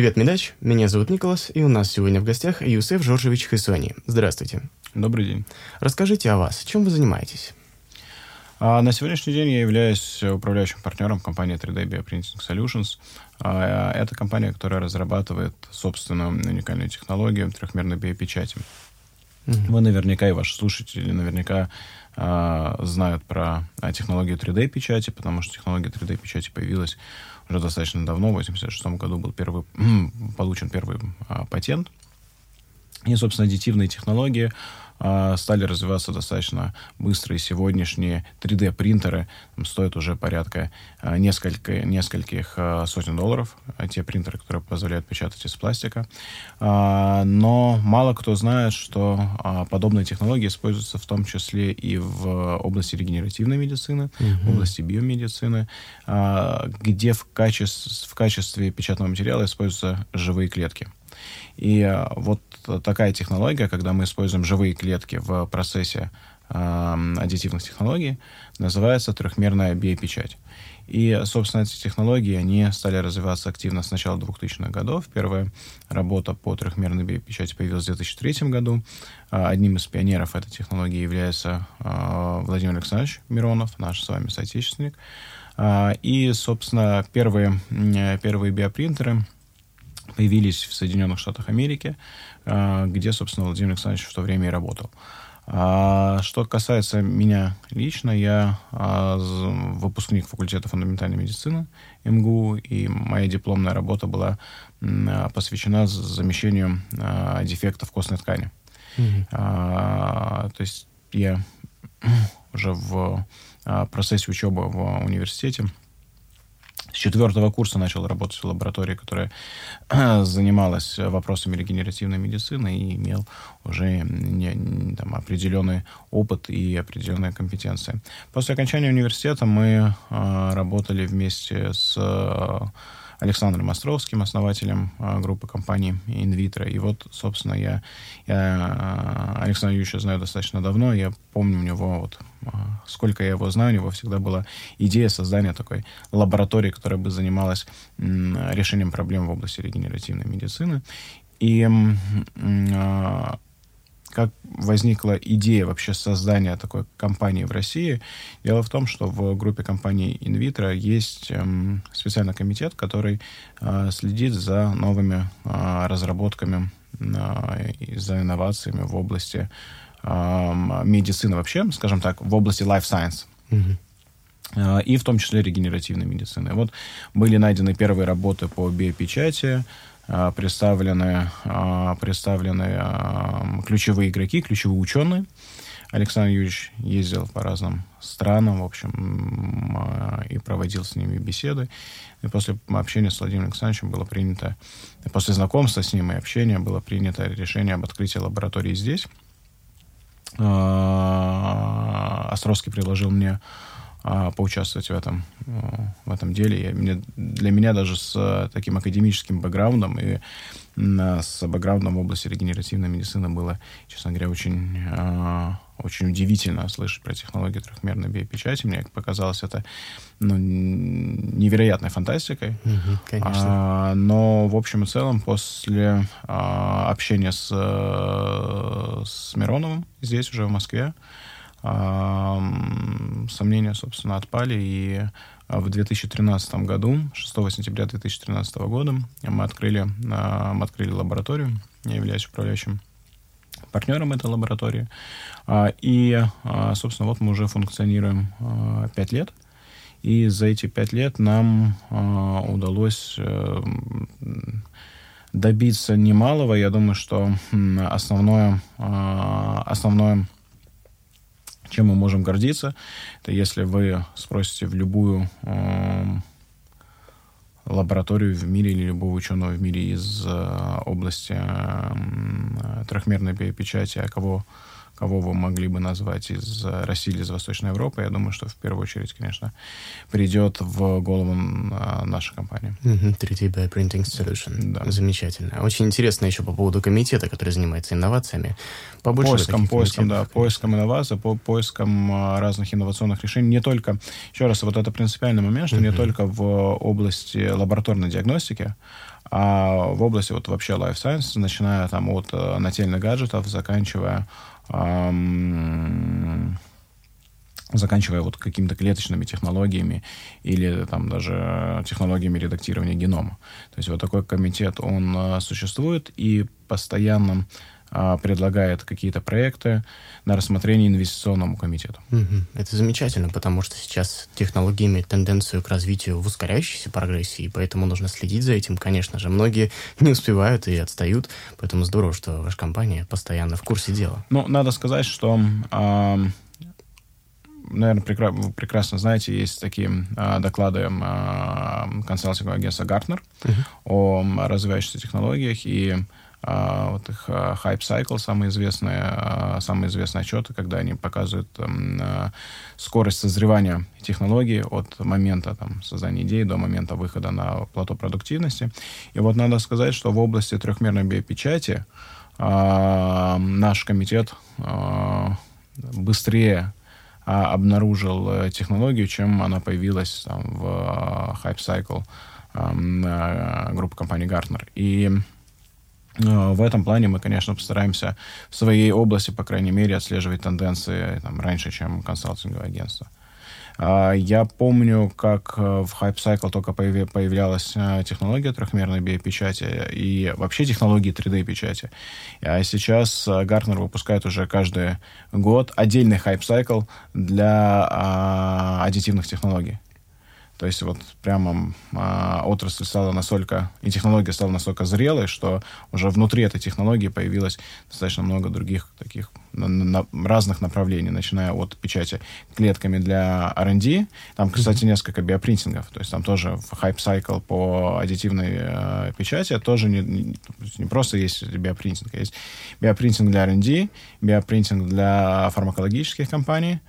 Привет, Медач. Меня зовут Николас, и у нас сегодня в гостях Юсеф Жоржевич Хисони. Здравствуйте. Добрый день. Расскажите о вас. Чем вы занимаетесь? А на сегодняшний день я являюсь управляющим партнером компании 3D Bioprinting Solutions. А, это компания, которая разрабатывает собственную уникальную технологию трехмерной биопечати. Mm-hmm. Вы наверняка и ваши слушатели наверняка э, знают про технологию 3D-печати, потому что технология 3D-печати появилась уже достаточно давно, в 1986 году был первый, получен первый а, патент. И, собственно, аддитивные технологии стали развиваться достаточно быстро, и сегодняшние 3D-принтеры стоят уже порядка а, несколько, нескольких а, сотен долларов, те принтеры, которые позволяют печатать из пластика. Но мало кто знает, что подобные технологии используются в том числе и в области регенеративной медицины, mm-hmm. в области биомедицины, где в качестве, в качестве печатного материала используются живые клетки. И э, вот такая технология, когда мы используем живые клетки в процессе э, аддитивных технологий, называется трехмерная биопечать. И, собственно, эти технологии, они стали развиваться активно с начала 2000-х годов. Первая работа по трехмерной биопечати появилась в 2003 году. Э, одним из пионеров этой технологии является э, Владимир Александрович Миронов, наш с вами соотечественник. И, собственно, первые, первые биопринтеры — появились в Соединенных Штатах Америки, а, где, собственно, Владимир Александрович в то время и работал. А, что касается меня лично, я а, выпускник факультета фундаментальной медицины МГУ, и моя дипломная работа была посвящена замещению дефектов костной ткани. Mm-hmm. То есть я уже в процессе учебы в университете с четвертого курса начал работать в лаборатории, которая занималась вопросами регенеративной медицины и имел уже не, не, там, определенный опыт и определенные компетенции. После окончания университета мы э, работали вместе с э, Александром Островским, основателем э, группы компаний Invitro. И вот, собственно, я, я э, Александра Юрьевича знаю достаточно давно. Я помню у него, вот, э, сколько я его знаю, у него всегда была идея создания такой лаборатории, которая бы занималась решением проблем в области регенеративной медицины. И как возникла идея вообще создания такой компании в России. Дело в том, что в группе компаний Invitro есть эм, специальный комитет, который э, следит за новыми э, разработками, э, и за инновациями в области э, медицины вообще, скажем так, в области life science. Mm-hmm. И в том числе регенеративной медицины. Вот были найдены первые работы по биопечати, представлены, а, представлены а, ключевые игроки, ключевые ученые. Александр Юрьевич ездил по разным странам, в общем, и проводил с ними беседы. И после общения с Владимиром Александровичем было принято, после знакомства с ним и общения было принято решение об открытии лаборатории здесь. Островский предложил мне а, поучаствовать в этом, э, в этом деле. Я, мне, для меня даже с э, таким академическим бэкграундом и с бэкграундом в области регенеративной медицины было, честно говоря, очень, э, очень удивительно слышать про технологию трехмерной биопечати. Мне показалось это ну, невероятной фантастикой. Угу, конечно. А, но, в общем и целом, после а, общения с, с Мироновым здесь, уже в Москве, сомнения, собственно, отпали, и а, в 2013 году, 6 сентября 2013 года, мы открыли, а, мы открыли лабораторию, я являюсь управляющим партнером этой лаборатории, а, и, собственно, вот мы уже функционируем 5 лет, и за эти 5 лет нам удалось э, добиться немалого. Я думаю, что основное, основное чем мы можем гордиться? Это если вы спросите в любую э, лабораторию в мире или любого ученого в мире из э, области э, трехмерной биопечати, а кого кого вы могли бы назвать из России или из Восточной Европы, я думаю, что в первую очередь, конечно, придет в голову наша компания. Mm-hmm. 3D Bioprinting Solution. Да. Замечательно. Очень интересно еще по поводу комитета, который занимается инновациями. Побольше поиском, поиском, да, поиском инноваций, по поиском разных инновационных решений. Не только, еще раз, вот это принципиальный момент, что mm-hmm. не только в области лабораторной диагностики, а в области вот вообще life science, начиная там от э, нательных гаджетов, заканчивая заканчивая вот какими-то клеточными технологиями или там даже технологиями редактирования генома. То есть вот такой комитет, он э, существует и постоянно а, предлагает какие-то проекты на рассмотрение инвестиционному комитету. Это замечательно, потому что сейчас технологии имеют тенденцию к развитию в ускоряющейся прогрессии, поэтому нужно следить за этим. Конечно же, многие не успевают и отстают, поэтому здорово, что ваша компания постоянно в курсе дела. Ну, надо сказать, что э, наверное, прекра- вы прекрасно знаете, есть такие э, доклады э, консалтингового агентства Gartner uh-huh. о развивающихся технологиях, и а, вот их а, Hype Cycle, самые известные, а, самые известные отчеты, когда они показывают там, скорость созревания технологий от момента там, создания идеи до момента выхода на плато продуктивности. И вот надо сказать, что в области трехмерной биопечати наш комитет быстрее обнаружил технологию, чем она появилась там, в Hype Cycle группы компании Gartner. И Э, в этом плане мы, конечно, постараемся в своей области, по крайней мере, отслеживать тенденции там, раньше, чем консалтинговое агентство. А, я помню, как э, в Hype Cycle только появлялась э, технология трехмерной биопечати и вообще технологии 3D-печати. А сейчас Gartner выпускает уже каждый год отдельный Hype Cycle для а, аддитивных технологий. То есть вот прямо а, отрасль стала настолько, и технология стала настолько зрелой, что уже внутри этой технологии появилось достаточно много других таких на, на, разных направлений, начиная от печати клетками для R&D. Там, кстати, несколько биопринтингов. То есть там тоже Cycle по аддитивной э, печати тоже не, не, не просто есть биопринтинг, а есть биопринтинг для R&D, биопринтинг для фармакологических компаний,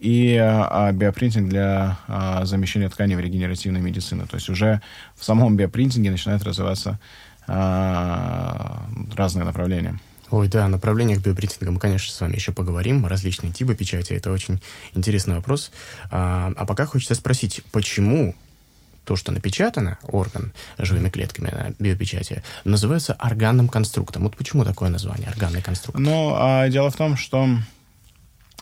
и а, биопринтинг для а, замещения тканей в регенеративной медицине. То есть уже в самом биопринтинге начинают развиваться а, разные направления. Ой, да, о направлениях биопринтинга мы, конечно, с вами еще поговорим. Различные типы печати. Это очень интересный вопрос. А, а пока хочется спросить, почему то, что напечатано, орган живыми клетками на биопечати, называется органным конструктом. Вот почему такое название, органный конструкт? Ну, а дело в том, что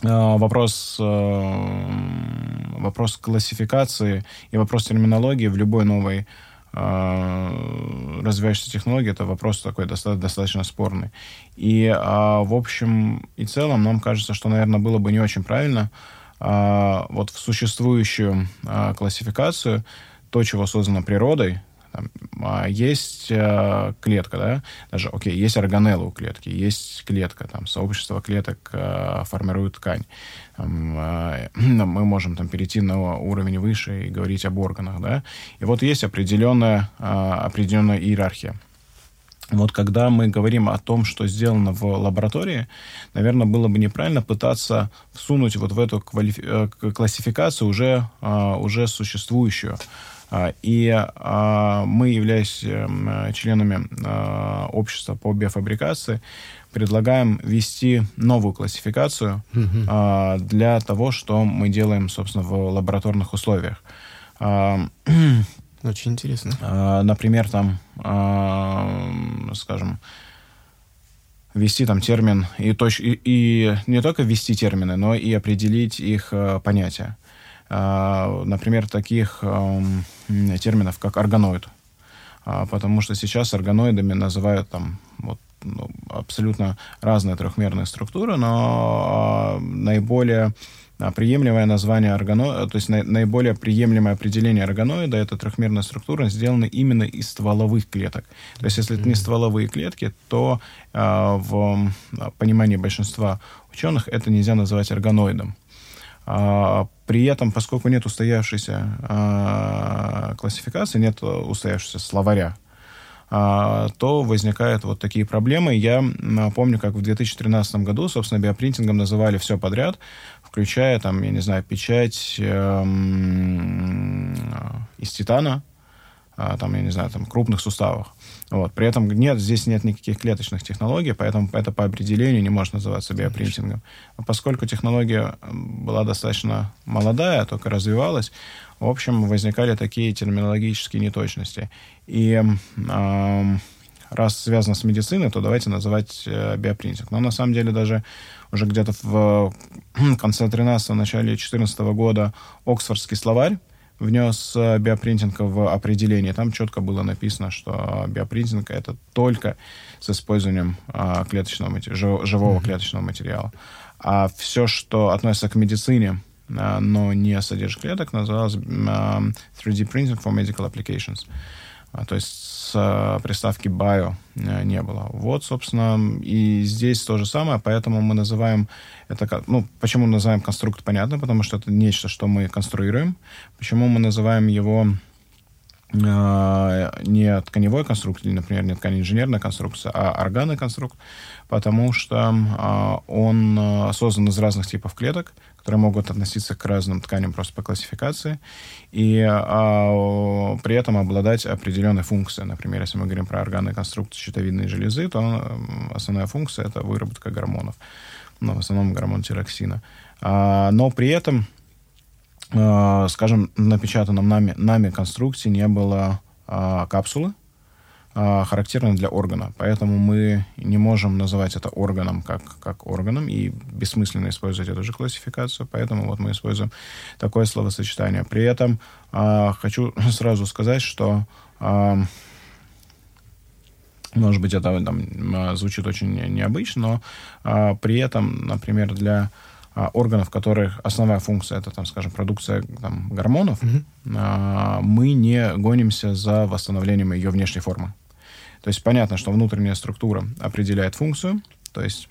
вопрос, э, вопрос классификации и вопрос терминологии в любой новой э, развивающейся технологии это вопрос такой достаточно, достаточно спорный. И в общем и целом нам кажется, что, наверное, было бы не очень правильно вот в существующую классификацию то, чего создано природой, а есть э, клетка, да, даже, окей, есть органелла у клетки, есть клетка, там, сообщество клеток э, формирует ткань. Э, мы можем там перейти на уровень выше и говорить об органах, да. И вот есть определенная, определенная иерархия. Вот когда мы говорим о том, что сделано в лаборатории, наверное, было бы неправильно пытаться всунуть вот в эту квалифи- классификацию уже, уже существующую. А, и а, мы, являясь эм, членами а, общества по биофабрикации, предлагаем ввести новую классификацию для того, что мы делаем, собственно, в лабораторных условиях. Очень интересно. Например, там, скажем, ввести там термин и, точ, и, и не только ввести термины, но и определить их э, понятия. А, например, таких терминов, как органоид. А, потому что сейчас органоидами называют там вот, ну, абсолютно разные трехмерные структуры, но а, наиболее приемлемое название органоида, то есть наиболее приемлемое определение органоида, это трехмерная структура, сделана именно из стволовых клеток. То есть если это не стволовые клетки, то э, в понимании большинства ученых это нельзя называть органоидом. А, при этом, поскольку нет устоявшейся а, классификации, нет устоявшегося словаря, а, то возникают вот такие проблемы. Я помню, как в 2013 году, собственно, биопринтингом называли все подряд, включая, там, я не знаю, печать эм, из титана, там, я не знаю, там, крупных суставах. Вот. При этом нет, здесь нет никаких клеточных технологий, поэтому это по определению не может называться биопринтингом. Но поскольку технология была достаточно молодая, только развивалась, в общем, возникали такие терминологические неточности. И э, раз связано с медициной, то давайте называть э, биопринтинг. Но на самом деле даже уже где-то в конце 13-го, начале 14 года Оксфордский словарь внес э, биопринтинг в определение. Там четко было написано, что биопринтинг это только с использованием а, клеточного, живого mm-hmm. клеточного материала. А все, что относится к медицине, а, но не содержит клеток, называлось 3D printing for medical applications. А, то есть с приставки bio э, не было. Вот, собственно, и здесь то же самое, поэтому мы называем это, ну, почему называем конструкт, понятно, потому что это нечто, что мы конструируем. Почему мы называем его э, не тканевой конструкт, или, например, не ткань инженерная конструкция, а органный конструкт, потому что он создан из разных типов клеток, которые могут относиться к разным тканям просто по классификации, и а, при этом обладать определенной функцией. Например, если мы говорим про органы конструкции щитовидной железы, то основная функция — это выработка гормонов, ну, в основном гормон тироксина. А, но при этом, а, скажем, напечатанном нами, нами конструкции не было а, капсулы, характерны для органа. Поэтому мы не можем называть это органом как, как органом, и бессмысленно использовать эту же классификацию, поэтому вот мы используем такое словосочетание. При этом э, хочу сразу сказать, что э, может быть, это там, звучит очень необычно, но а, при этом, например, для а, органов, которых основная функция это, там, скажем, продукция там, гормонов, а, мы не гонимся за восстановлением ее внешней формы. То есть понятно, что внутренняя структура определяет функцию, то есть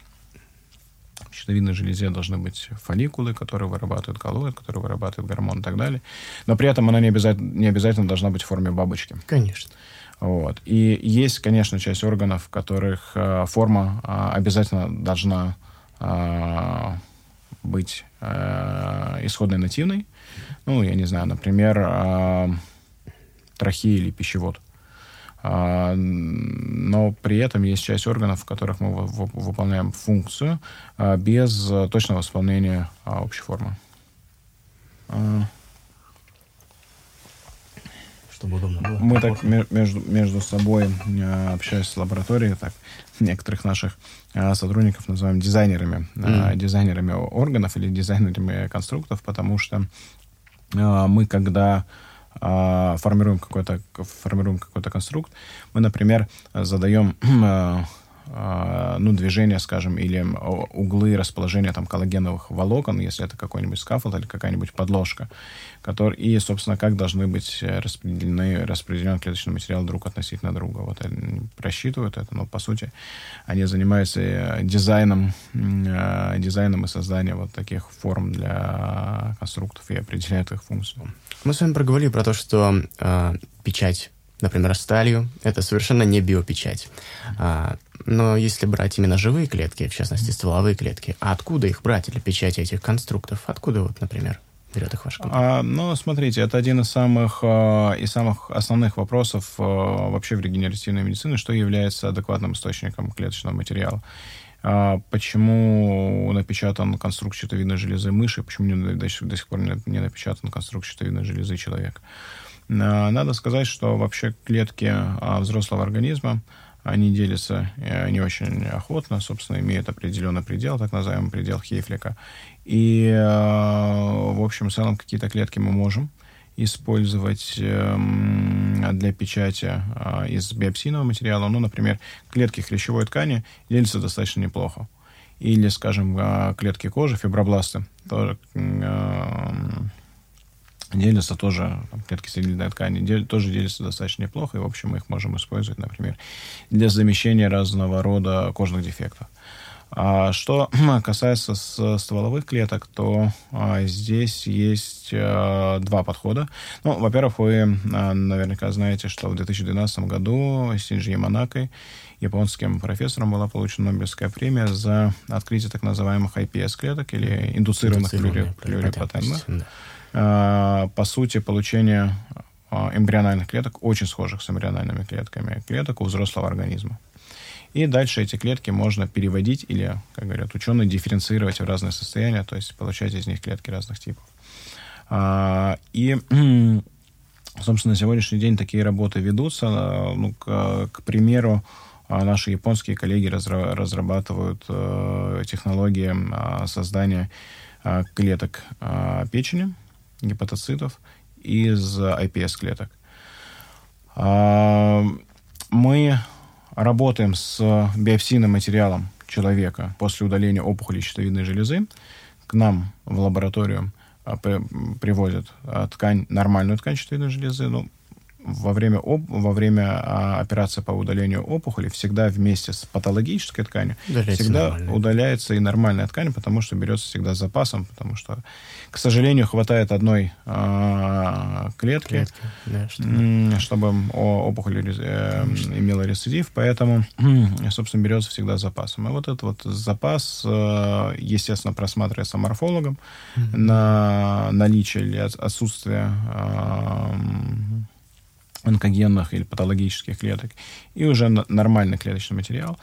в щитовидной железе должны быть фолликулы, которые вырабатывают коллоид, которые вырабатывают гормон и так далее. Но при этом она не обязательно, не обязательно должна быть в форме бабочки. Конечно. Вот. И есть, конечно, часть органов, в которых э, форма э, обязательно должна э, быть э, исходной нативной. Ну, я не знаю, например, э, трахея или пищевод. А, но при этом есть часть органов, в которых мы выполняем функцию а, без точного исполнения а, общей формы. Чтобы удобно было. Мы так между, между собой, общаясь с лабораторией, так некоторых наших сотрудников называем дизайнерами, mm. дизайнерами органов или дизайнерами конструктов, потому что мы, когда а, формируем какой-то формируем какой-то конструкт, мы, например, задаем а, а, ну, движение, скажем, или углы расположения там коллагеновых волокон, если это какой-нибудь scaffold или какая-нибудь подложка, который, и, собственно, как должны быть распределены, распределен клеточный материал друг относительно друга. Вот они просчитывают это, но, по сути, они занимаются э, дизайном, э, дизайном и созданием вот таких форм для конструктов и определяют их функцию. Мы с вами проговорили про то, что э, печать например, сталью, это совершенно не биопечать. А, но если брать именно живые клетки, в частности, стволовые клетки, а откуда их брать для печати этих конструктов? Откуда вот, например, берет их ваша компания? А, ну, смотрите, это один из самых, э, из самых основных вопросов э, вообще в регенеративной медицине, что является адекватным источником клеточного материала. А, почему напечатан конструкт щитовидной железы мыши, почему не, до, до сих пор не, не напечатан конструкт щитовидной железы человека? А, надо сказать, что вообще клетки а, взрослого организма, они делятся э, не очень охотно, собственно, имеют определенный предел, так называемый предел Хейфлика. И, а, в общем, в целом какие-то клетки мы можем использовать эм, для печати из биопсийного материала. Ну, например, клетки хрящевой ткани делятся достаточно неплохо. Или, скажем, клетки кожи, фибробласты, тоже эм, делятся тоже, там, клетки селидной ткани дел, тоже делятся достаточно неплохо, и, в общем, мы их можем использовать, например, для замещения разного рода кожных дефектов. А что касается стволовых клеток, то а, здесь есть а, два подхода. Ну, во-первых, вы а, наверняка знаете, что в 2012 году Синджи Яманакой, японским профессором, была получена Нобелевская премия за открытие так называемых IPS-клеток или индуцированных плюрипатентных. Да. А, по сути, получение а, эмбриональных клеток, очень схожих с эмбриональными клетками клеток у взрослого организма. И дальше эти клетки можно переводить или, как говорят ученые, дифференцировать в разные состояния, то есть получать из них клетки разных типов. А, и, собственно, на сегодняшний день такие работы ведутся. Ну, к, к примеру, наши японские коллеги разрабатывают э, технологии создания клеток печени, гепатоцитов из iPS-клеток. А, мы работаем с биопсийным материалом человека после удаления опухоли щитовидной железы. К нам в лабораторию а, привозят а, ткань, нормальную ткань щитовидной железы, ну, во время, об, во время а, операции по удалению опухоли всегда вместе с патологической тканью удаляется всегда нормальная. удаляется и нормальная ткань, потому что берется всегда с запасом, потому что, к сожалению, хватает одной а, клетки, клетки да, чтобы... чтобы опухоль э, имела рецидив, поэтому, собственно, берется всегда с запасом. И вот этот вот запас, э, естественно, просматривается морфологом mm-hmm. на наличие или отсутствие э, онкогенных или патологических клеток, и уже нормальный клеточный материал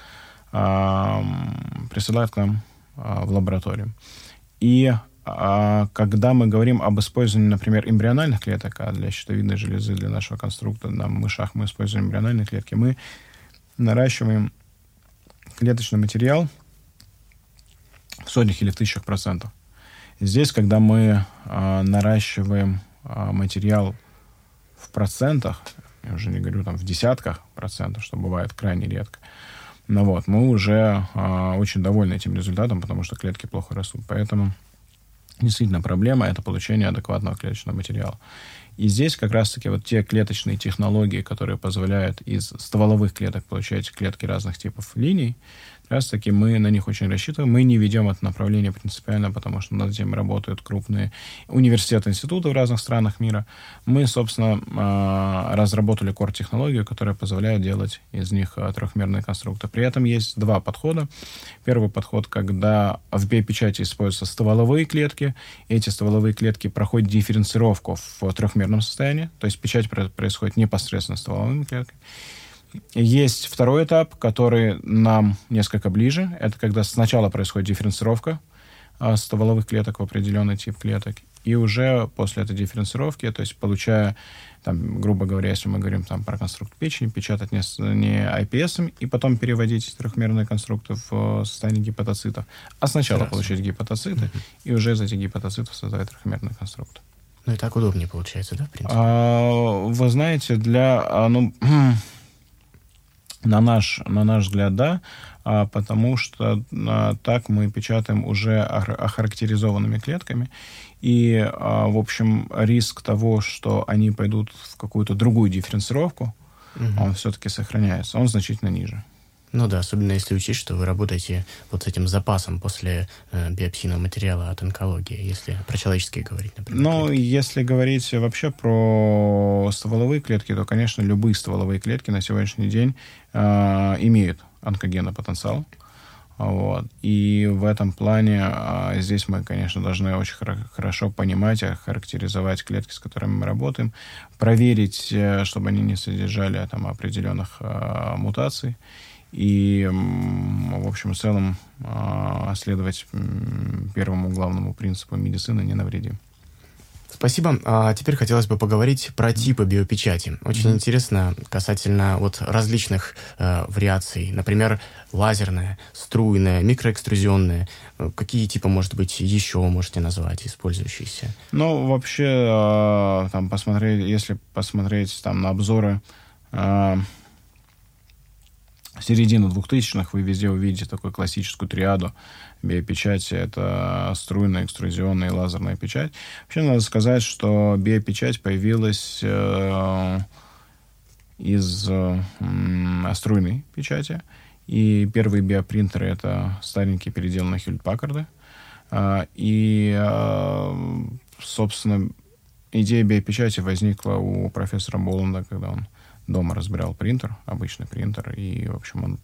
присылают к нам э, в лабораторию. И э, когда мы говорим об использовании, например, эмбриональных клеток, а для щитовидной железы, для нашего конструкта на мышах мы используем эмбриональные клетки, мы наращиваем клеточный материал в сотнях или в тысячах процентов. Здесь, когда мы э, наращиваем материал процентах, я уже не говорю там в десятках процентов, что бывает крайне редко, но вот, мы уже э, очень довольны этим результатом, потому что клетки плохо растут. Поэтому действительно проблема — это получение адекватного клеточного материала. И здесь как раз-таки вот те клеточные технологии, которые позволяют из стволовых клеток получать клетки разных типов линий, раз таки мы на них очень рассчитываем. Мы не ведем это направление принципиально, потому что над этим работают крупные университеты, институты в разных странах мира. Мы, собственно, а, разработали core-технологию, которая позволяет делать из них а, трехмерные конструкты. При этом есть два подхода. Первый подход, когда в биопечати используются стволовые клетки. Эти стволовые клетки проходят дифференцировку в трехмерном состоянии, то есть печать происходит непосредственно стволовыми клетками. Есть второй этап, который нам несколько ближе. Это когда сначала происходит дифференцировка а, стволовых клеток в определенный тип клеток. И уже после этой дифференцировки, то есть получая, там, грубо говоря, если мы говорим там, про конструкт печени, печатать не, не IPS, и потом переводить трехмерные конструкты в э, состояние гепатоцитов. А сначала Хорошо. получить гепатоциты, mm-hmm. и уже из этих гепатоцитов создавать трехмерные конструкты. Ну и так удобнее получается, да, в принципе? А, вы знаете, для... А, ну, На наш, на наш взгляд, да, а, потому что а, так мы печатаем уже охарактеризованными клетками, и, а, в общем, риск того, что они пойдут в какую-то другую дифференцировку, угу. он все-таки сохраняется, он значительно ниже. Ну да, особенно если учесть, что вы работаете вот с этим запасом после э, биопсийного материала от онкологии, если про человеческие говорить, например. Ну, клетки. если говорить вообще про стволовые клетки, то, конечно, любые стволовые клетки на сегодняшний день э, имеют онкогенный потенциал. Вот. И в этом плане а, здесь мы, конечно, должны очень хор- хорошо понимать, характеризовать клетки, с которыми мы работаем, проверить, э, чтобы они не содержали там, определенных а, мутаций и, в общем, в целом а, следовать первому главному принципу медицины «не навреди». Спасибо. А теперь хотелось бы поговорить про типы биопечати. Очень mm-hmm. интересно касательно вот различных э, вариаций. Например, лазерная, струйная, микроэкструзионная. Какие типы, может быть, еще можете назвать использующиеся? Ну, вообще, э, там посмотреть, если посмотреть там на обзоры э, середины двухтысячных вы везде увидите такую классическую триаду биопечати. Это струйная, экструзионная и лазерная печать. Вообще надо сказать, что биопечать появилась э, из э, струйной печати. И первые биопринтеры — это старенькие переделанные Хьюльт-Паккарды. А, и, а, собственно, идея биопечати возникла у профессора Боланда, когда он дома разбирал принтер, обычный принтер, и, в общем, он,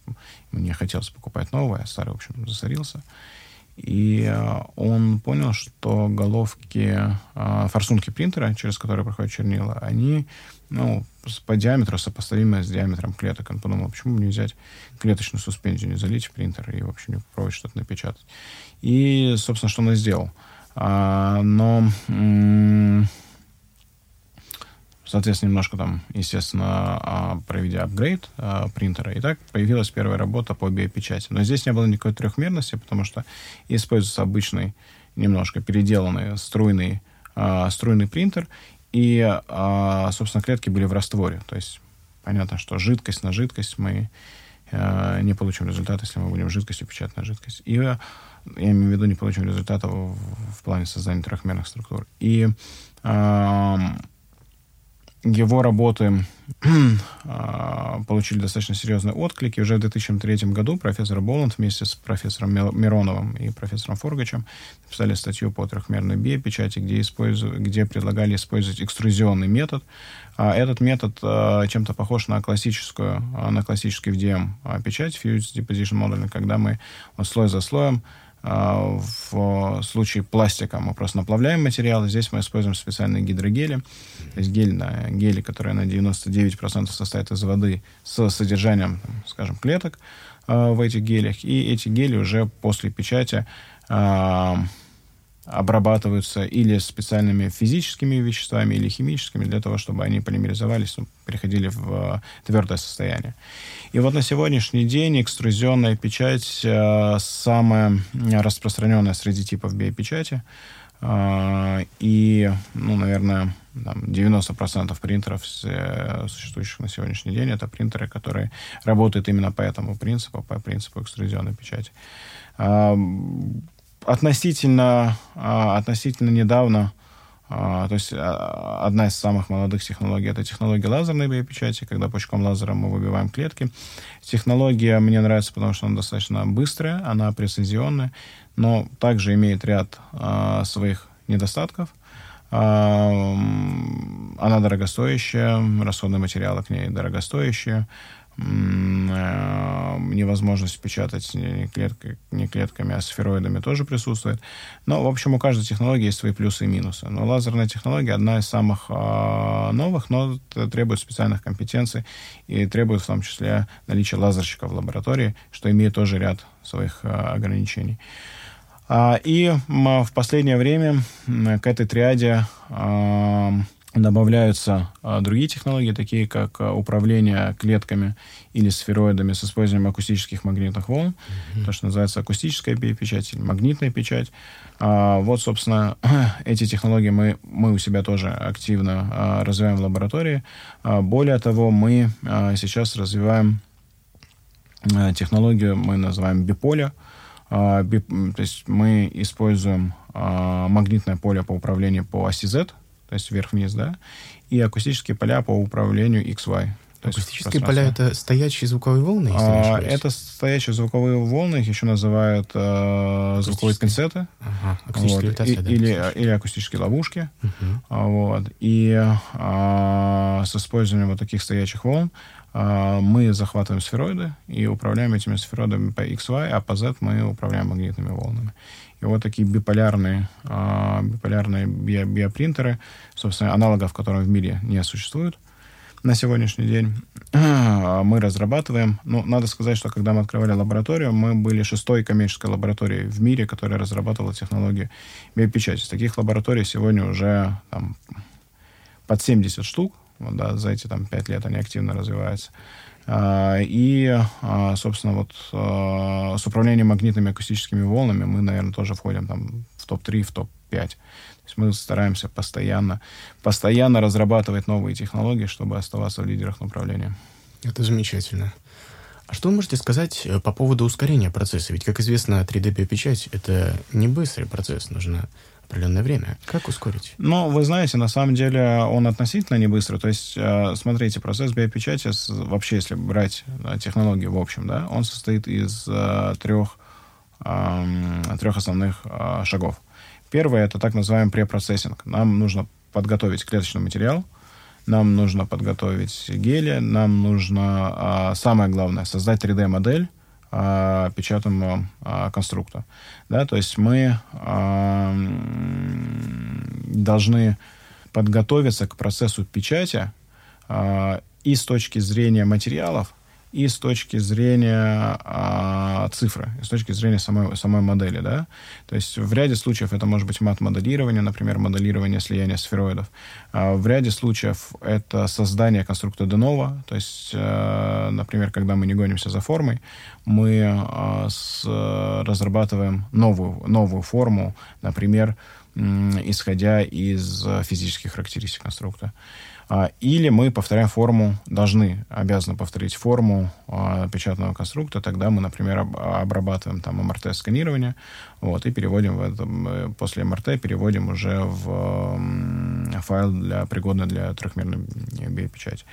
мне хотелось покупать новый, а старый, в общем, засорился. И э, он понял, что головки, э, форсунки принтера, через которые проходят чернила, они ну, по диаметру сопоставимы с диаметром клеток. Он подумал, почему бы не взять клеточную суспензию, не залить в принтер и, в общем, не попробовать что-то напечатать. И, собственно, что он и сделал. А, но Соответственно, немножко там, естественно, а, проведя апгрейд а, принтера, и так появилась первая работа по биопечати. Но здесь не было никакой трехмерности, потому что используется обычный, немножко переделанный струйный, а, струйный принтер, и, собственно, клетки были в растворе. То есть понятно, что жидкость на жидкость мы не получим результат, если мы будем жидкостью печатать на жидкость. И я имею в виду, не получим результата в, в плане создания трехмерных структур. И его работы а, получили достаточно серьезные отклики. Уже в 2003 году профессор Боланд вместе с профессором Мироновым и профессором Форгачем написали статью по трехмерной биопечати, где, где предлагали использовать экструзионный метод. А этот метод а, чем-то похож на классическую, на классический VDM печать, Fused Deposition Modeling, когда мы слой за слоем в случае пластика мы просто наплавляем материалы. Здесь мы используем специальные гидрогели. То есть гель на гели, которые на 99% состоят из воды с содержанием, скажем, клеток а, в этих гелях. И эти гели уже после печати а, обрабатываются или специальными физическими веществами, или химическими, для того, чтобы они полимеризовались, ну, переходили в твердое состояние. И вот на сегодняшний день экструзионная печать э, самая распространенная среди типов биопечати. Э, и, ну, наверное, там, 90% принтеров, э, существующих на сегодняшний день, это принтеры, которые работают именно по этому принципу, по принципу экструзионной печати. Относительно, э, относительно недавно а, то есть а, одна из самых молодых технологий это технология лазерной биопечати, когда пучком лазера мы выбиваем клетки. Технология мне нравится, потому что она достаточно быстрая, она прецизионная, но также имеет ряд а, своих недостатков. она дорогостоящая, расходные материалы к ней дорогостоящие. Э, невозможность печатать не, клетками, а сфероидами тоже присутствует. Но, в общем, у каждой технологии есть свои плюсы и минусы. Но лазерная технология одна из самых э, новых, но требует специальных компетенций и требует в том числе наличия лазерщика в лаборатории, что имеет тоже ряд своих э, ограничений. А, и в последнее время к этой триаде добавляются а, другие технологии, такие как а, управление клетками или сфероидами с использованием акустических магнитных волн, mm-hmm. то, что называется акустическая печать или магнитная печать. А, вот, собственно, эти технологии мы, мы у себя тоже активно развиваем в лаборатории. Более того, мы сейчас развиваем технологию, мы называем биполя. Бип, то есть мы используем магнитное поле по управлению по оси Z, то есть вверх-вниз, да, и акустические поля по управлению XY. То Акустические поля — это стоячие звуковые волны? А, это стоячие звуковые волны, их еще называют э, звуковые пинцеты. Ага, вот, и, да, или, или акустические ловушки. Угу. Вот. И а, с использованием вот таких стоячих волн а, мы захватываем сфероиды и управляем этими сфероидами по XY, а по Z мы управляем магнитными волнами. И вот такие биполярные, э, биполярные био биопринтеры, собственно, аналогов, которых в мире не существует на сегодняшний день, мы разрабатываем. Ну, надо сказать, что когда мы открывали лабораторию, мы были шестой коммерческой лабораторией в мире, которая разрабатывала технологии биопечати. Таких лабораторий сегодня уже там, под 70 штук. Да, за эти там, 5 лет они активно развиваются. А, и, а, собственно, вот а, с управлением магнитными акустическими волнами мы, наверное, тоже входим там в топ-3, в топ-5. То есть мы стараемся постоянно, постоянно разрабатывать новые технологии, чтобы оставаться в лидерах направления. Это замечательно. А что вы можете сказать э, по поводу ускорения процесса? Ведь, как известно, 3D-печать — это не быстрый процесс. Нужно определенное время. Как ускорить? Ну, вы знаете, на самом деле он относительно не быстро. То есть, э, смотрите, процесс биопечати, вообще, если брать технологию в общем, да, он состоит из трех, трех основных шагов. Первое — это так называемый препроцессинг. Нам нужно подготовить клеточный материал, нам нужно подготовить гели, нам нужно, самое главное, создать 3D-модель а, печатного а, конструкта. Да, то есть мы а, должны подготовиться к процессу печати а, и с точки зрения материалов, и с точки зрения а, цифры, и с точки зрения самой, самой модели, да. То есть в ряде случаев это может быть мат-моделирование, например, моделирование слияния сфероидов. А в ряде случаев это создание конструкта novo, то есть, а, например, когда мы не гонимся за формой, мы а, с, разрабатываем новую, новую форму, например, исходя из физических характеристик конструкта. А, или мы повторяем форму, должны, обязаны повторить форму а, печатного конструкта, тогда мы, например, обрабатываем там МРТ-сканирование, вот, и переводим в этом, после МРТ переводим уже в файл, для, пригодный для трехмерной биопечати.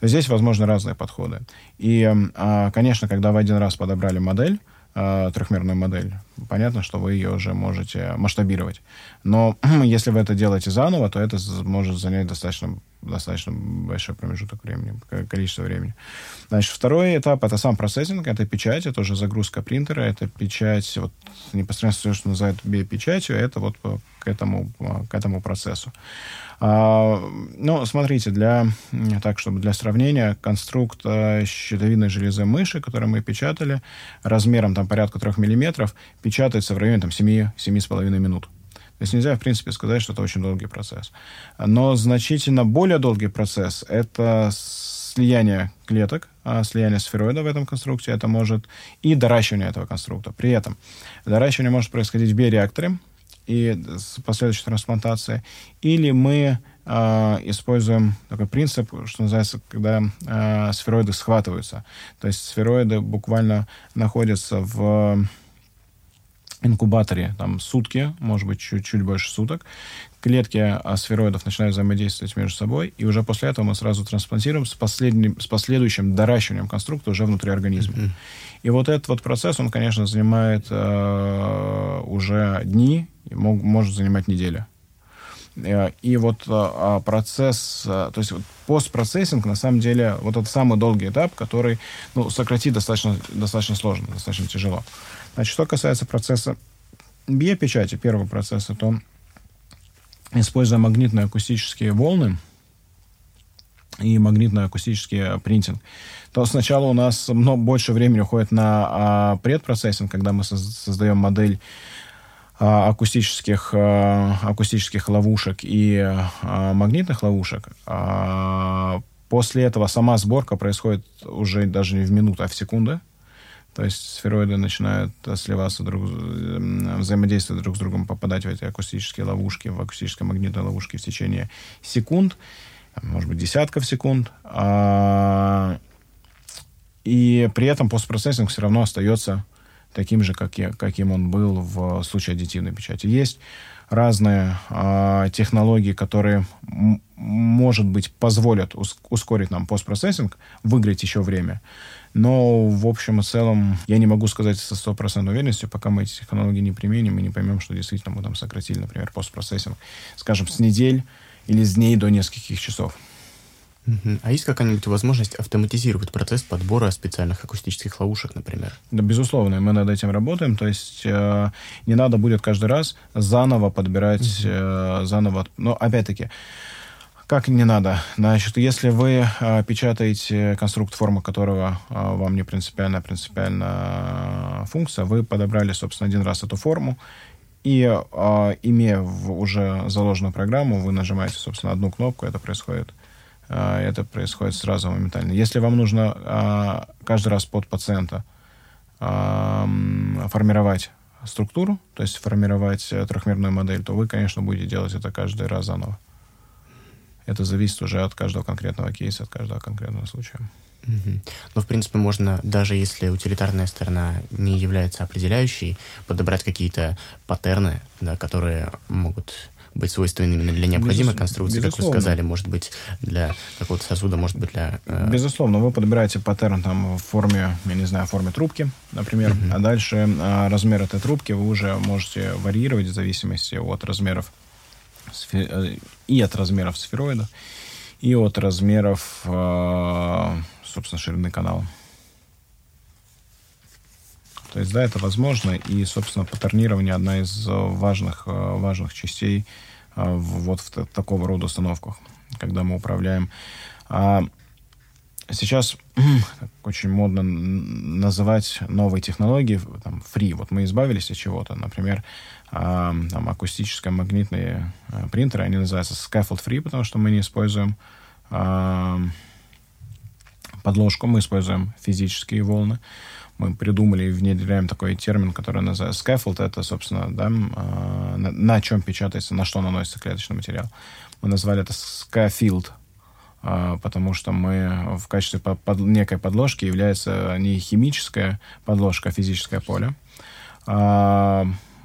То есть здесь возможны разные подходы. И, а, конечно, когда вы один раз подобрали модель, трехмерную модель, понятно, что вы ее уже можете масштабировать. Но если вы это делаете заново, то это может занять достаточно достаточно большой промежуток времени, количество времени. Значит, второй этап — это сам процессинг, это печать, это уже загрузка принтера, это печать, вот непосредственно все, что называют биопечатью, это вот к этому, к этому процессу. А, ну, смотрите, для, так, чтобы для сравнения, конструкт щитовидной железы мыши, который мы печатали, размером там порядка 3 миллиметров, печатается в районе там 7-7,5 минут. То есть нельзя, в принципе, сказать, что это очень долгий процесс. Но значительно более долгий процесс — это слияние клеток, а, слияние сфероида в этом конструкте, это может и доращивание этого конструкта. При этом доращивание может происходить в биореакторе и с последующей трансплантацией, или мы э, используем такой принцип, что называется, когда э, сфероиды схватываются. То есть сфероиды буквально находятся в инкубаторе там сутки, может быть, чуть-чуть больше суток. Клетки сфероидов начинают взаимодействовать между собой, и уже после этого мы сразу трансплантируем с, последним, с последующим доращиванием конструкта уже внутри организма. Mm-hmm. И вот этот вот процесс, он, конечно, занимает э, уже дни, мог, может занимать недели. Э, и вот э, процесс, э, то есть вот постпроцессинг, на самом деле, вот это самый долгий этап, который ну, сократить достаточно, достаточно сложно, достаточно тяжело. Значит, что касается процесса биопечати, первого процесса, то используя магнитные акустические волны и магнитно-акустический принтинг, то сначала у нас много, больше времени уходит на а, предпроцессинг, когда мы создаем модель а, акустических, а, акустических ловушек и а, магнитных ловушек. А, после этого сама сборка происходит уже даже не в минуту, а в секунды. То есть сфероиды начинают сливаться друг, взаимодействовать друг с другом, попадать в эти акустические ловушки, в акустические магнитные ловушки в течение секунд, может быть, десятков секунд. А, и при этом постпроцессинг все равно остается таким же, как я, каким он был в случае аддитивной печати. Есть разные э, технологии, которые, может быть, позволят ускорить нам постпроцессинг, выиграть еще время. Но в общем и целом я не могу сказать со стопроцентной уверенностью, пока мы эти технологии не применим и не поймем, что действительно мы там сократили, например, постпроцессинг, скажем, с недель или с дней до нескольких часов. А есть какая-нибудь возможность автоматизировать процесс подбора специальных акустических ловушек, например? Да, безусловно, мы над этим работаем. То есть э, не надо будет каждый раз заново подбирать, э, заново. Но опять-таки, как не надо? Значит, если вы э, печатаете конструкт, форма которого э, вам не принципиальная, принципиальная функция, вы подобрали, собственно, один раз эту форму, и э, имея в уже заложенную программу, вы нажимаете, собственно, одну кнопку, это происходит. Э, это происходит сразу моментально. Если вам нужно э, каждый раз под пациента э, формировать структуру, то есть формировать трехмерную модель, то вы, конечно, будете делать это каждый раз заново. это зависит уже от каждого конкретного кейса, от каждого конкретного случая. Угу. Но, в принципе, можно, даже если утилитарная сторона не является определяющей, подобрать какие-то паттерны, да, которые могут быть свойственны именно для необходимой Безус... конструкции, Безусловно. как вы сказали, может быть, для какого-то сосуда, может быть, для... Э... Безусловно, вы подбираете паттерн там в форме, я не знаю, в форме трубки, например, uh-huh. а дальше э, размер этой трубки вы уже можете варьировать в зависимости от размеров сфер... Э, и от размеров сфероида, и от размеров, э, собственно, ширины канала. То есть, да, это возможно, и, собственно, паттернирование одна из важных, э, важных частей вот в такого рода установках, когда мы управляем. А сейчас очень модно называть новые технологии там, free. Вот мы избавились от чего-то. Например, а, там, акустические магнитные принтеры, они называются scaffold free, потому что мы не используем а, подложку, мы используем физические волны. Мы придумали и внедряем такой термин, который называется scaffold. Это, собственно, да, на, на чем печатается, на что наносится клеточный материал. Мы назвали это scaffield, потому что мы в качестве под, под, некой подложки является не химическая подложка, а физическое поле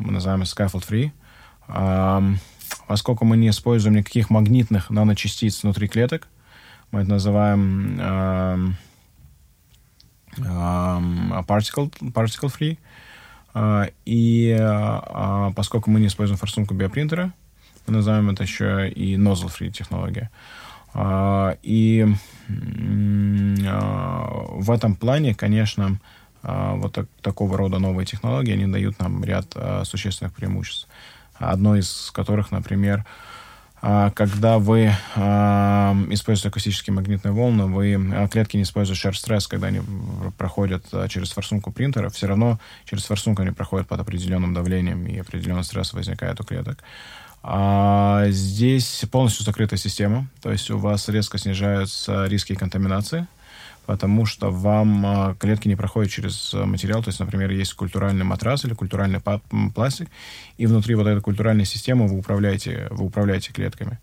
мы называем scaffold free, а, поскольку мы не используем никаких магнитных наночастиц внутри клеток, мы это называем а, а, particle, particle free, а, и а, поскольку мы не используем форсунку биопринтера, мы называем это еще и nozzle free технология. А, и в этом плане, конечно, вот так, такого рода новые технологии, они дают нам ряд существенных преимуществ. Одно из которых, например, когда вы а, используете акустические магнитные волны, вы а, клетки не используют share стресс, когда они проходят а, через форсунку принтера, все равно через форсунку они проходят под определенным давлением, и определенный стресс возникает у клеток. А здесь полностью закрытая система, то есть у вас резко снижаются риски контаминации, потому что вам а, клетки не проходят через а, материал. То есть, например, есть культуральный матрас или культуральный пластик, и внутри вот этой культуральной системы вы управляете, вы управляете клетками.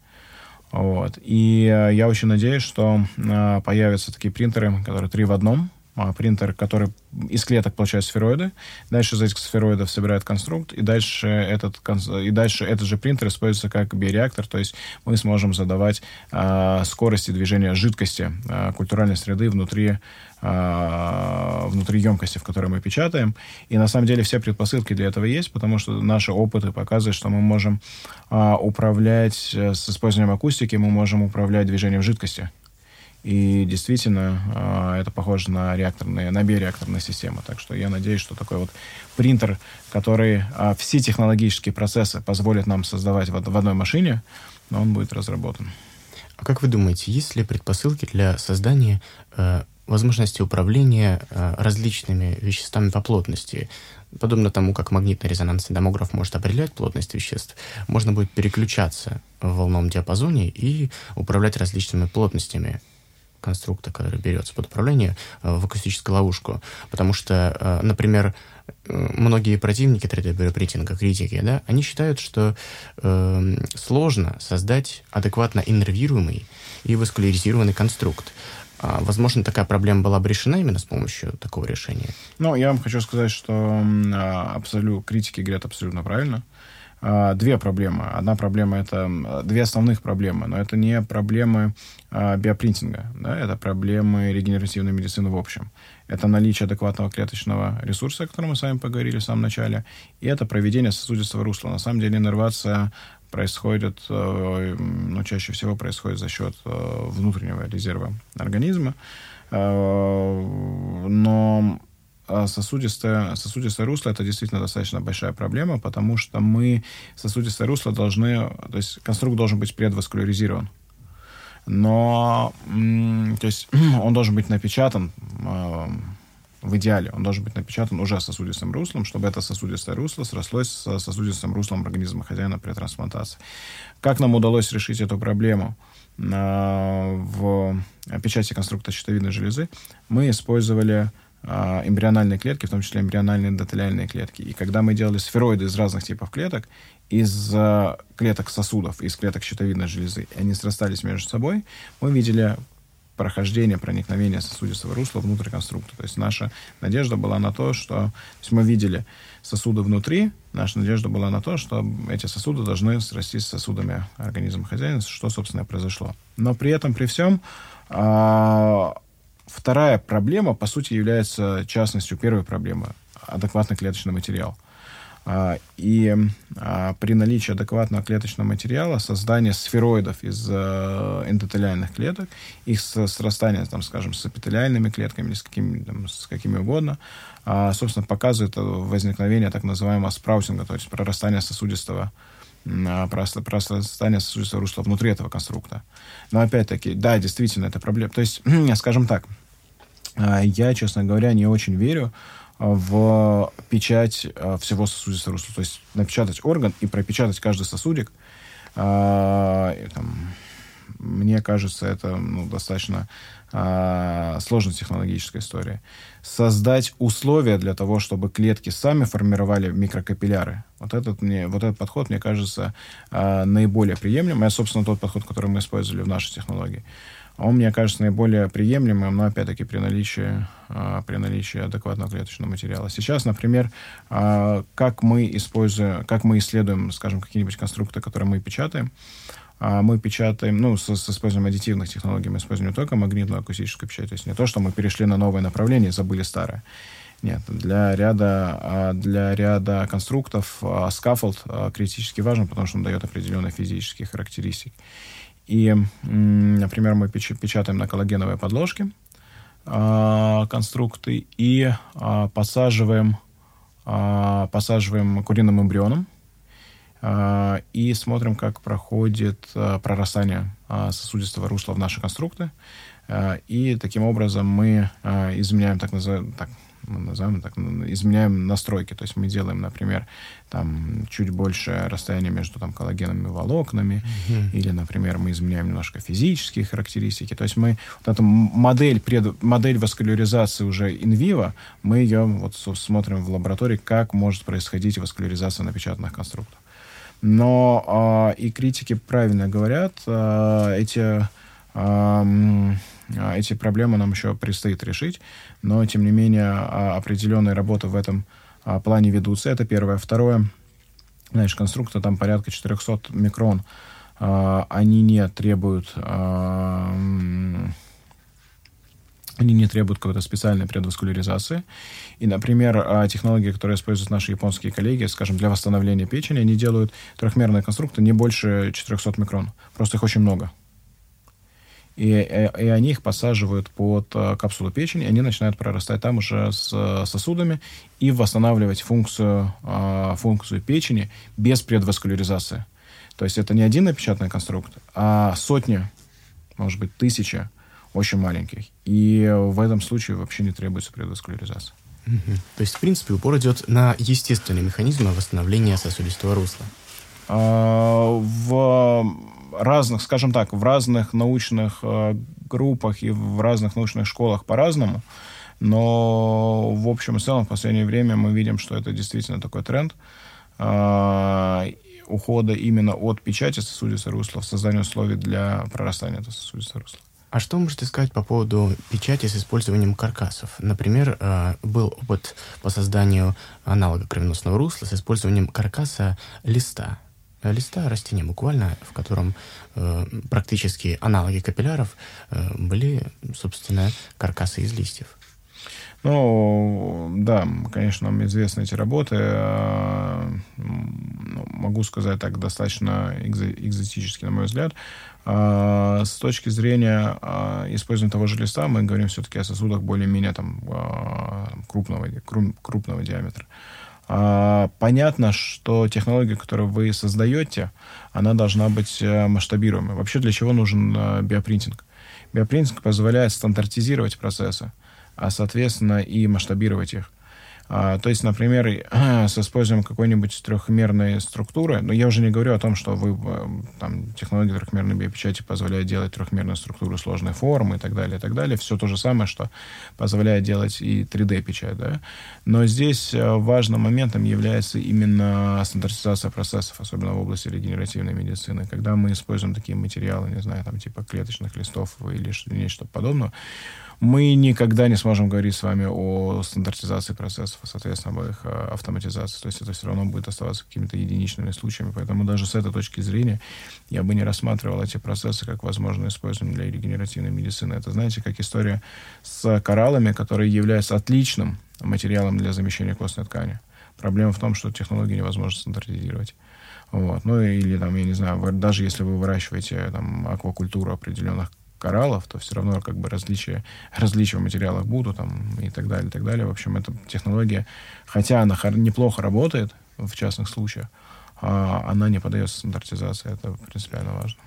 Вот. И а, я очень надеюсь, что появятся такие принтеры, которые три в одном, принтер, который из клеток получает сфероиды, дальше из этих сфероидов собирает конструкт, и дальше этот, и дальше этот же принтер используется как биореактор, то есть мы сможем задавать э, скорости движения жидкости э, культуральной среды внутри, внутри емкости, в которой мы печатаем. И на самом деле все предпосылки для этого есть, потому что наши опыты показывают, что мы можем управлять э, с использованием акустики, мы можем управлять движением жидкости. И действительно, а, это похоже на реакторные, на биореакторные системы. Так что я надеюсь, что такой вот принтер, который а, все технологические процессы позволит нам создавать в одной машине, он будет разработан. А как вы думаете, есть ли предпосылки для создания э, возможности управления э, различными веществами по плотности? Подобно тому, как магнитно-резонансный томограф может определять плотность веществ, можно будет переключаться в волновом диапазоне и управлять различными плотностями конструкта, который берется под управление, э, в акустическую ловушку. Потому что, э, например, э, многие противники 3D-биопринтинга, критики, да, они считают, что э, сложно создать адекватно иннервируемый и васкуляризированный конструкт. А, возможно, такая проблема была бы решена именно с помощью такого решения? Ну, я вам хочу сказать, что абсолютно, критики говорят абсолютно правильно. А, две проблемы. Одна проблема это две основных проблемы, но это не проблемы а, биопринтинга, да, это проблемы регенеративной медицины в общем. Это наличие адекватного клеточного ресурса, о котором мы с вами поговорили в самом начале, и это проведение сосудистого русла. На самом деле иннервация происходит, э, ну, чаще всего происходит за счет э, внутреннего резерва организма, э, но а сосудистое, сосудистое русло это действительно достаточно большая проблема, потому что мы сосудистое русло должны, то есть конструкт должен быть предваскуляризирован. Но, то есть он должен быть напечатан а, в идеале, он должен быть напечатан уже сосудистым руслом, чтобы это сосудистое русло срослось с сосудистым руслом организма хозяина при трансплантации. Как нам удалось решить эту проблему? А, в печати конструкта щитовидной железы мы использовали эмбриональные клетки, в том числе эмбриональные эндотелиальные клетки. И когда мы делали сфероиды из разных типов клеток, из э, клеток сосудов, из клеток щитовидной железы, и они срастались между собой, мы видели прохождение, проникновение сосудистого русла внутрь конструкта. То есть наша надежда была на то, что... То есть мы видели сосуды внутри, наша надежда была на то, что эти сосуды должны срастись с сосудами организма хозяина, что, собственно, и произошло. Но при этом, при всем, а, вторая проблема, по сути, является частностью первой проблемы – адекватный клеточный материал – а, и а, при наличии адекватного клеточного материала создание сфероидов из э, эндотелиальных клеток, их срастание, там, скажем, с эпителиальными клетками или с какими, там, с какими угодно, а, собственно, показывает возникновение так называемого спраутинга, то есть прорастание сосудистого прорастание сосудистого русла внутри этого конструкта. Но опять-таки, да, действительно, это проблема. То есть, скажем так, я, честно говоря, не очень верю в печать э, всего сосудистого русла. То есть напечатать орган и пропечатать каждый сосудик, там, мне кажется, это ну, достаточно э, сложная технологическая история. Создать условия для того, чтобы клетки сами формировали микрокапилляры. Вот этот, мне, вот этот подход, мне кажется, э, наиболее приемлемым. Это, собственно, тот подход, который мы использовали в нашей технологии. Он, мне кажется, наиболее приемлемым, но, опять-таки, при наличии, а, при наличии адекватного клеточного материала. Сейчас, например, а, как мы используем, как мы исследуем, скажем, какие-нибудь конструкты, которые мы печатаем, а, мы печатаем, ну, с, с использованием аддитивных технологий, мы используем не только магнитную акустическую печать, то есть не то, что мы перешли на новое направление и забыли старое. Нет, для ряда, для ряда конструктов scaffold критически важен, потому что он дает определенные физические характеристики. И, например, мы печатаем на коллагеновые подложки а, конструкты и а, подсаживаем, а, подсаживаем куриным эмбрионам и смотрим, как проходит прорастание сосудистого русла в наши конструкты. И таким образом мы изменяем так называемый, так, мы назовем так, изменяем настройки. То есть мы делаем, например, там чуть больше расстояние между там коллагеновыми волокнами, mm-hmm. или, например, мы изменяем немножко физические характеристики. То есть мы вот эту модель, пред, модель васкуляризации уже инвиво, мы ее вот смотрим в лаборатории, как может происходить васкуляризация напечатанных конструктов. Но э, и критики правильно говорят, э, эти э, эти проблемы нам еще предстоит решить, но, тем не менее, определенные работы в этом плане ведутся. Это первое. Второе, знаешь, конструкция там порядка 400 микрон. Они не требуют они не требуют какой-то специальной предваскуляризации. И, например, технологии, которые используют наши японские коллеги, скажем, для восстановления печени, они делают трехмерные конструкты не больше 400 микрон. Просто их очень много и, э, и они их посаживают под э, капсулу печени, и они начинают прорастать там уже с э, сосудами и восстанавливать функцию, функцию печени без предваскуляризации. То есть это не один напечатанный конструкт, а сотни, может быть, тысячи очень маленьких. И в этом случае вообще не требуется предваскуляризация. Угу. То есть, в принципе, упор идет на естественные механизмы восстановления сосудистого русла. А, в разных, скажем так, в разных научных э, группах и в разных научных школах по-разному. Но в общем и целом в последнее время мы видим, что это действительно такой тренд э, ухода именно от печати сосудистого русла в создание условий для прорастания этого сосудистого русла. А что можете сказать по поводу печати с использованием каркасов? Например, э, был опыт по созданию аналога кровеносного русла с использованием каркаса листа. Э, листа растения буквально, в котором э, практически аналоги капилляров были, собственно, каркасы из листьев. Ну, да, конечно, нам известны эти работы. Ну, могу сказать так, достаточно экзотически, на мой взгляд. Э, с точки зрения использования того же листа, мы говорим все-таки о сосудах более-менее там, крупного, крупного диаметра. А, понятно, что технология, которую вы создаете, она должна быть э, масштабируемой. Вообще для чего нужен э, биопринтинг? Биопринтинг позволяет стандартизировать процессы, а, соответственно, и масштабировать их. А, то есть, например, с использованием какой-нибудь трехмерной структуры, но я уже не говорю о том, что вы, э, там, технология трехмерной биопечати позволяет делать трехмерную структуру сложной формы и так далее, и так далее. Все то же самое, что позволяет делать и 3D-печать, да. Но здесь э, важным моментом является именно стандартизация процессов, особенно в области регенеративной медицины. Когда мы используем такие материалы, не знаю, там, типа клеточных листов или нечто подобное, мы никогда не сможем говорить с вами о стандартизации процессов, соответственно, об их э, автоматизации. То есть это все равно будет оставаться какими-то единичными случаями. Поэтому даже с этой точки зрения я бы не рассматривал эти процессы как возможно использование для регенеративной медицины. Это, знаете, как история с кораллами, которые являются отличным материалом для замещения костной ткани. Проблема в том, что технологии невозможно стандартизировать. Вот. Ну или там, я не знаю, даже если вы выращиваете там аквакультуру определенных кораллов, то все равно как бы различия, различия в материалах будут там, и так далее, и так далее. В общем, эта технология, хотя она неплохо работает в частных случаях, а она не поддается стандартизации. Это принципиально важно.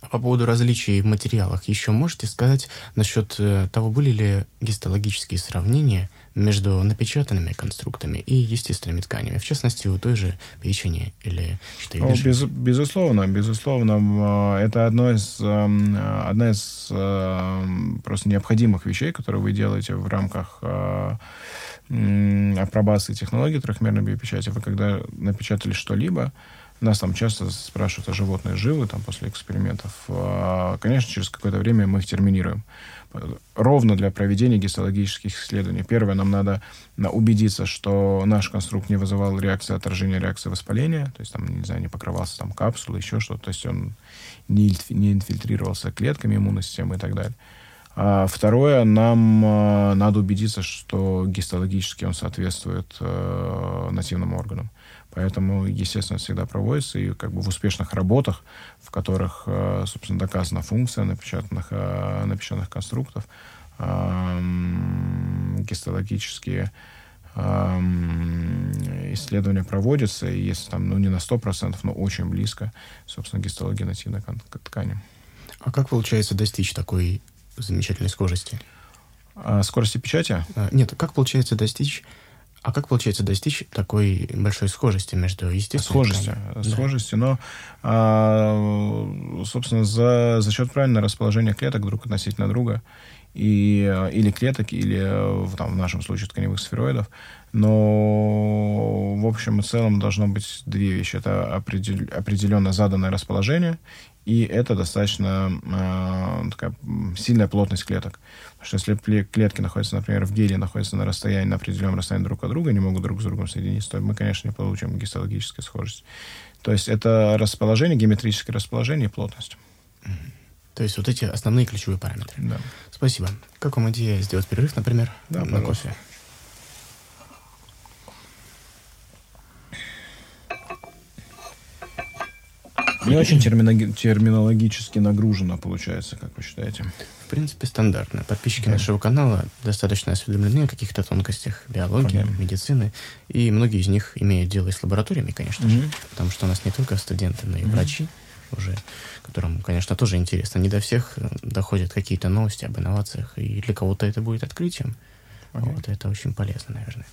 А по поводу различий в материалах, еще можете сказать насчет э, того, были ли гистологические сравнения между напечатанными конструктами и естественными тканями, в частности, у той же печени или что ну, без, Безусловно, безусловно, это одно из, эм, одна из эм, просто необходимых вещей, которые вы делаете в рамках э, апробации технологии трехмерной биопечати. Вы когда напечатали что-либо, нас там часто спрашивают, а животные живы там после экспериментов. А, конечно, через какое-то время мы их терминируем. Ровно для проведения гистологических исследований. Первое, нам надо убедиться, что наш конструкт не вызывал реакции отражения, реакции воспаления. То есть, там, не знаю, не покрывался там капсулой, еще что-то. То есть, он не, не инфильтрировался клетками иммунной системы и так далее. А второе, нам э, надо убедиться, что гистологически он соответствует э, нативным органам. Поэтому, естественно, всегда проводится и как бы в успешных работах, в которых, э, собственно, доказана функция напечатанных, э, напечатанных конструктов, гистологические исследования проводятся, и если там, ну, не на 100%, но очень близко, собственно, гистологенативной ткани. А как получается достичь такой замечательной схожести? А, скорости печати? А, нет, как получается достичь а как получается достичь такой большой схожести между естественными Схожести, да. схожести, но, а, собственно, за, за счет правильного расположения клеток друг относительно друга, и, или клеток, или там, в нашем случае тканевых сфероидов, но в общем и целом должно быть две вещи. Это определ, определенно заданное расположение и это достаточно э, такая сильная плотность клеток. Потому что если клетки находятся, например, в геле, находятся на расстоянии, на определенном расстоянии друг от друга, не могут друг с другом соединиться, то мы, конечно, не получим гистологическую схожесть. То есть это расположение, геометрическое расположение и плотность. То есть вот эти основные ключевые параметры. Да. Спасибо. Как вам идея сделать перерыв, например, да, на кофе? Не очень терминологически нагружено получается, как вы считаете? В принципе, стандартно. Подписчики да. нашего канала достаточно осведомлены о каких-то тонкостях биологии, Понятно. медицины, и многие из них имеют дело с лабораториями, конечно угу. же, потому что у нас не только студенты, но и угу. врачи уже, которым, конечно, тоже интересно. Не до всех э, доходят какие-то новости об инновациях, и для кого-то это будет открытием. Okay. Вот это очень полезно, наверное.